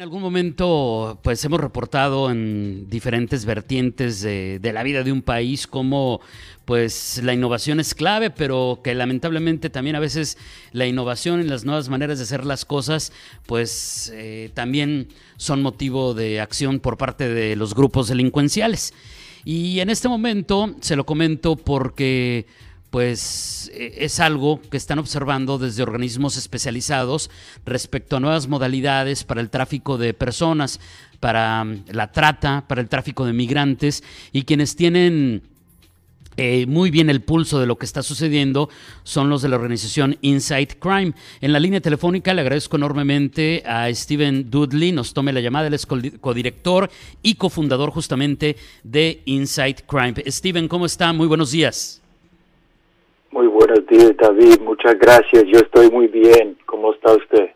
En algún momento, pues hemos reportado en diferentes vertientes de, la vida de un país cómo, pues, la innovación es clave, pero que lamentablemente también a veces la innovación y las nuevas maneras de hacer las cosas, pues, eh, también son motivo de acción por parte de los grupos delincuenciales. Y en este momento se lo comento porque pues e, es algo que están observando desde organismos especializados respecto a nuevas modalidades para el tráfico de personas, para mm, la trata, para el tráfico de migrantes y quienes tienen eh, muy bien el pulso de lo que está sucediendo son los de la organización Inside Crime. En la línea telefónica le agradezco enormemente a Steven Dudley, nos tome la llamada, él es codirector y cofundador justamente de Inside Crime. Steven, ¿cómo está? Muy buenos días. David. Muchas gracias. Yo estoy muy bien. ¿Cómo está usted?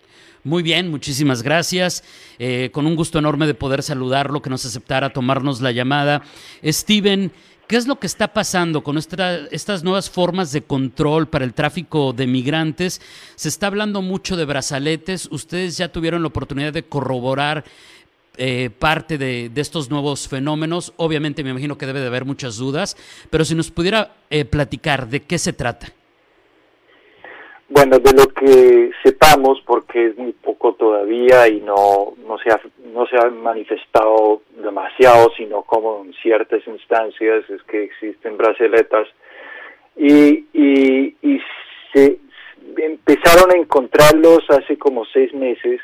Muy bien, muchísimas gracias. Eh, con un gusto enorme de poder saludarlo, que nos aceptara tomarnos la llamada. Steven, ¿qué es lo que está pasando con estas nuevas formas de control para el tráfico de migrantes? Se está hablando mucho de brazaletes. Ustedes ya tuvieron la oportunidad de corroborar eh, parte de, estos nuevos fenómenos. Obviamente me imagino que debe de haber muchas dudas, pero si nos pudiera eh, platicar de qué se trata. Bueno, de lo que sepamos, porque es muy poco todavía y no, no, se, ha, no se ha manifestado demasiado, sino como en ciertas instancias es que existen braceletas y, y, y se empezaron a encontrarlos hace como seis meses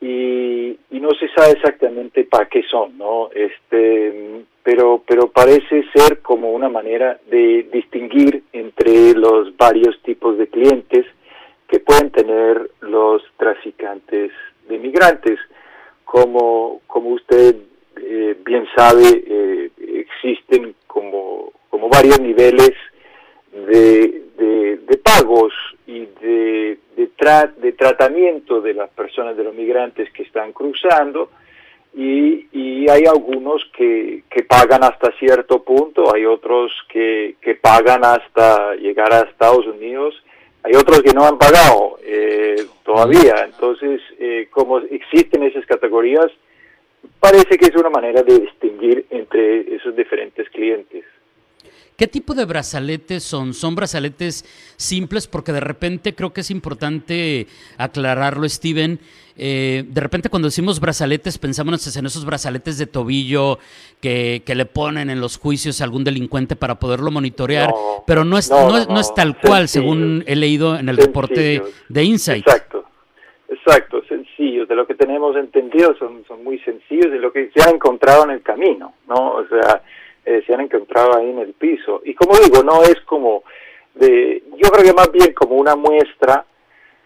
y, no se sabe exactamente para qué son, ¿no? Este, pero, pero parece ser como una manera de distinguir entre los varios tipos de clientes que pueden tener los traficantes de migrantes. Como, como usted eh, bien sabe, eh, existen como, como varios niveles de, de pagos y de de, tratamiento de las personas, de los migrantes que están cruzando, y, y hay algunos que, que, pagan hasta cierto punto, hay otros que, que, pagan hasta llegar a Estados Unidos, hay otros que no han pagado eh, todavía. Entonces, eh, como existen esas categorías, parece que es una manera de distinguir entre esos diferentes clientes. ¿Qué tipo de brazaletes son? ¿Son brazaletes simples? Porque de repente creo que es importante aclararlo, Steven. Eh, de repente cuando decimos brazaletes pensamos en esos brazaletes de tobillo que, le ponen en los juicios a algún delincuente para poderlo monitorear, pero no es, no, es tal cual, según he leído en el reporte de Insight. Exacto, exacto, sencillos. De lo que tenemos entendido son, son muy sencillos de lo que se ha encontrado en el camino, ¿no? O sea, eh, se han encontrado ahí en el piso. Y como digo, no es como de, yo creo que más bien como una muestra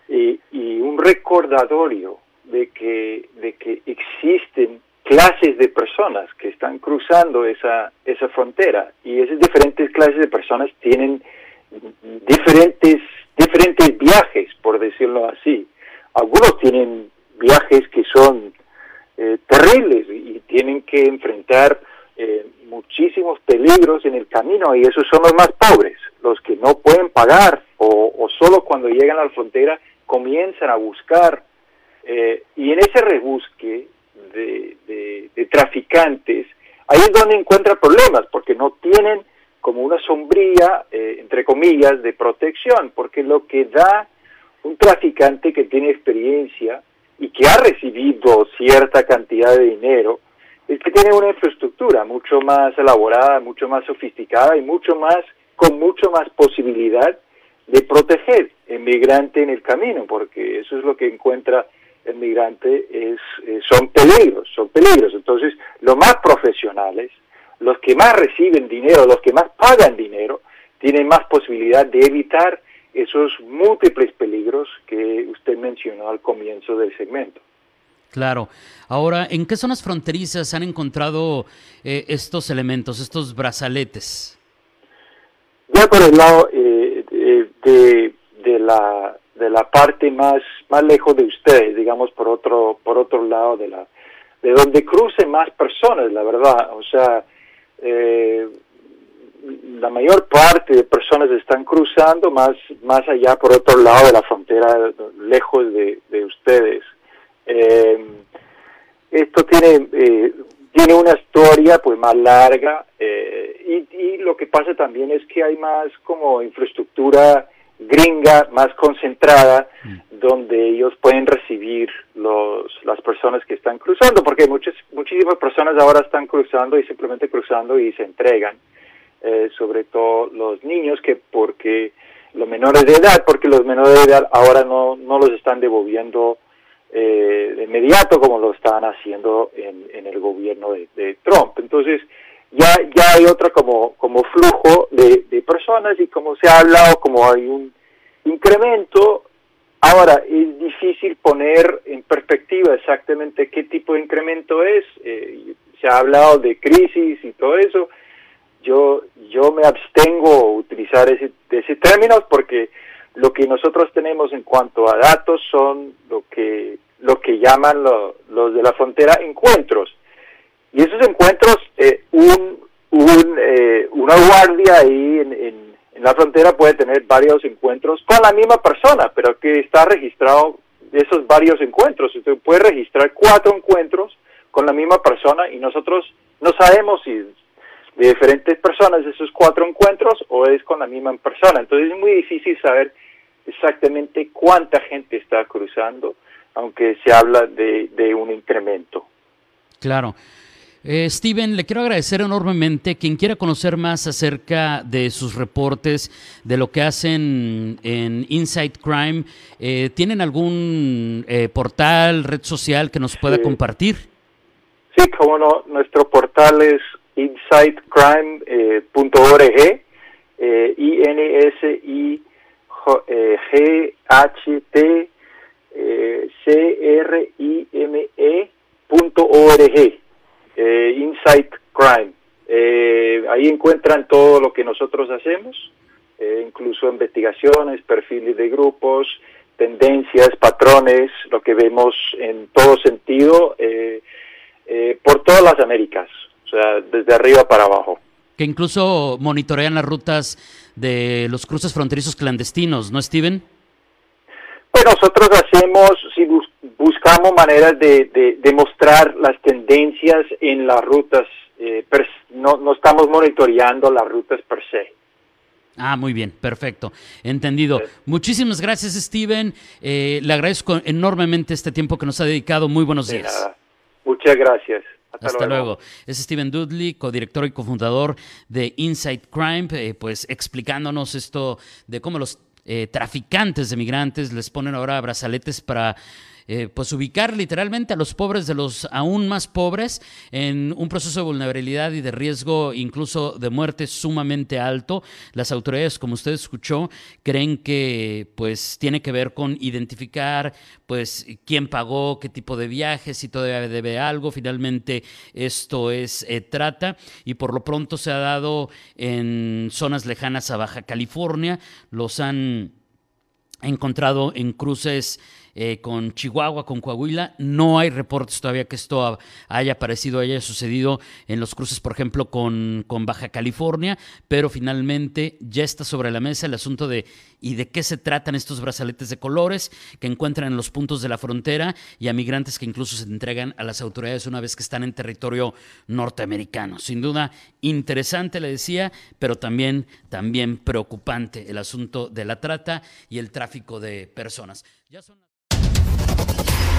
y, un recordatorio de que, de que existen clases de personas que están cruzando esa, esa frontera y esas diferentes clases de personas tienen diferentes, diferentes viajes, por decirlo así. Algunos tienen viajes que son eh, terribles y tienen que enfrentar eh, muchísimos peligros en el camino y esos son los más pobres, los que no pueden pagar o, solo cuando llegan a la frontera comienzan a buscar. Eh, y en ese rebusque de, traficantes ahí es donde encuentra problemas porque no tienen como una sombría eh, entre comillas de protección porque lo que da un traficante que tiene experiencia y que ha recibido cierta cantidad de dinero es que tiene una infraestructura mucho más elaborada, mucho más sofisticada y mucho más, con mucho más posibilidad de proteger el migrante en el camino, porque eso es lo que encuentra el migrante, es, eh, son peligros, son peligros. Entonces, los más profesionales, los que más reciben dinero, los que más pagan dinero, tienen más posibilidad de evitar esos múltiples peligros que usted mencionó al comienzo del segmento. Claro. Ahora, ¿en qué zonas fronterizas han encontrado eh, estos elementos, estos brazaletes? Ya por el lado eh, de, de, la, de la parte más, más lejos de ustedes, digamos por otro, por otro lado de la, de donde crucen más personas, la verdad. O sea, eh, la mayor parte de personas están cruzando más, más allá por otro lado de la frontera, lejos de, ustedes. Eh, esto tiene, eh, tiene una historia pues más larga y, y, lo que pasa también es que hay más como infraestructura gringa, más concentrada, mm. donde ellos pueden recibir los, las personas que están cruzando, porque muchas, muchísimas personas ahora están cruzando y simplemente cruzando y se entregan, eh, sobre todo los niños, que porque los menores de edad, porque los menores de edad ahora no, no los están devolviendo eh, de inmediato como lo estaban haciendo en, el gobierno de, de Trump. Entonces, ya, ya hay otro como, como flujo de, de personas y como se ha hablado, como hay un incremento, ahora es difícil poner en perspectiva exactamente qué tipo de incremento es, eh, se ha hablado de crisis y todo eso, yo, yo me abstengo a utilizar ese, ese término porque lo que nosotros tenemos en cuanto a datos son lo que, lo que llaman los de la frontera encuentros y esos encuentros, eh, un, eh, una guardia ahí en, en, la frontera puede tener varios encuentros con la misma persona, pero que está registrado esos varios encuentros. Usted puede registrar cuatro encuentros con la misma persona y nosotros no sabemos si de diferentes personas esos cuatro encuentros o es con la misma persona. Entonces es muy difícil saber exactamente cuánta gente está cruzando, aunque se habla de, de un incremento. Claro. Eh, Steven, le quiero agradecer enormemente. Quien quiera conocer más acerca de sus reportes, de lo que hacen en Inside Crime, eh, ¿tienen algún eh, portal, red social que nos pueda compartir? Sí, como no. Nuestro portal es insidecrime.org, I-N-S-I-G-H-T-C-R-I-M-E.org eh, Insight Crime. Eh, ahí encuentran todo lo que nosotros hacemos, eh, incluso investigaciones, perfiles de grupos, tendencias, patrones, lo que vemos en todo sentido eh, por todas las Américas, o sea, desde arriba para abajo. Que incluso monitorean las rutas de los cruces fronterizos clandestinos, ¿no, Steven? Nosotros hacemos, si buscamos maneras de, de, mostrar las tendencias en las rutas, eh, no, no estamos monitoreando las rutas per se. Ah, muy bien, perfecto. Entendido. Muchísimas gracias, Steven. Eh, le agradezco enormemente este tiempo que nos ha dedicado. Muy buenos días. Muchas gracias. Hasta, luego. Es Steven Dudley, codirector y cofundador de Inside Crime, eh, pues explicándonos esto de cómo los eh, traficantes de migrantes les ponen ahora brazaletes para eh, pues ubicar literalmente a los pobres de los aún más pobres en un proceso de vulnerabilidad y de riesgo incluso de muerte sumamente alto. Las autoridades, como usted escuchó, creen que pues tiene que ver con identificar pues quién pagó, qué tipo de viajes, si todavía debe algo. Finalmente esto es eh, trata y por lo pronto se ha dado en zonas lejanas a Baja California. Los han encontrado en cruces eh, con Chihuahua, con Coahuila. No hay reportes todavía que esto haya aparecido, haya sucedido en los cruces, por ejemplo, con, con Baja California, pero finalmente ya está sobre la mesa el asunto de y de qué se tratan estos brazaletes de colores que encuentran en los puntos de la frontera y a migrantes que incluso se entregan a las autoridades una vez que están en territorio norteamericano. Sin duda, interesante, le decía, pero también, también preocupante el asunto de la trata y el tráfico de personas.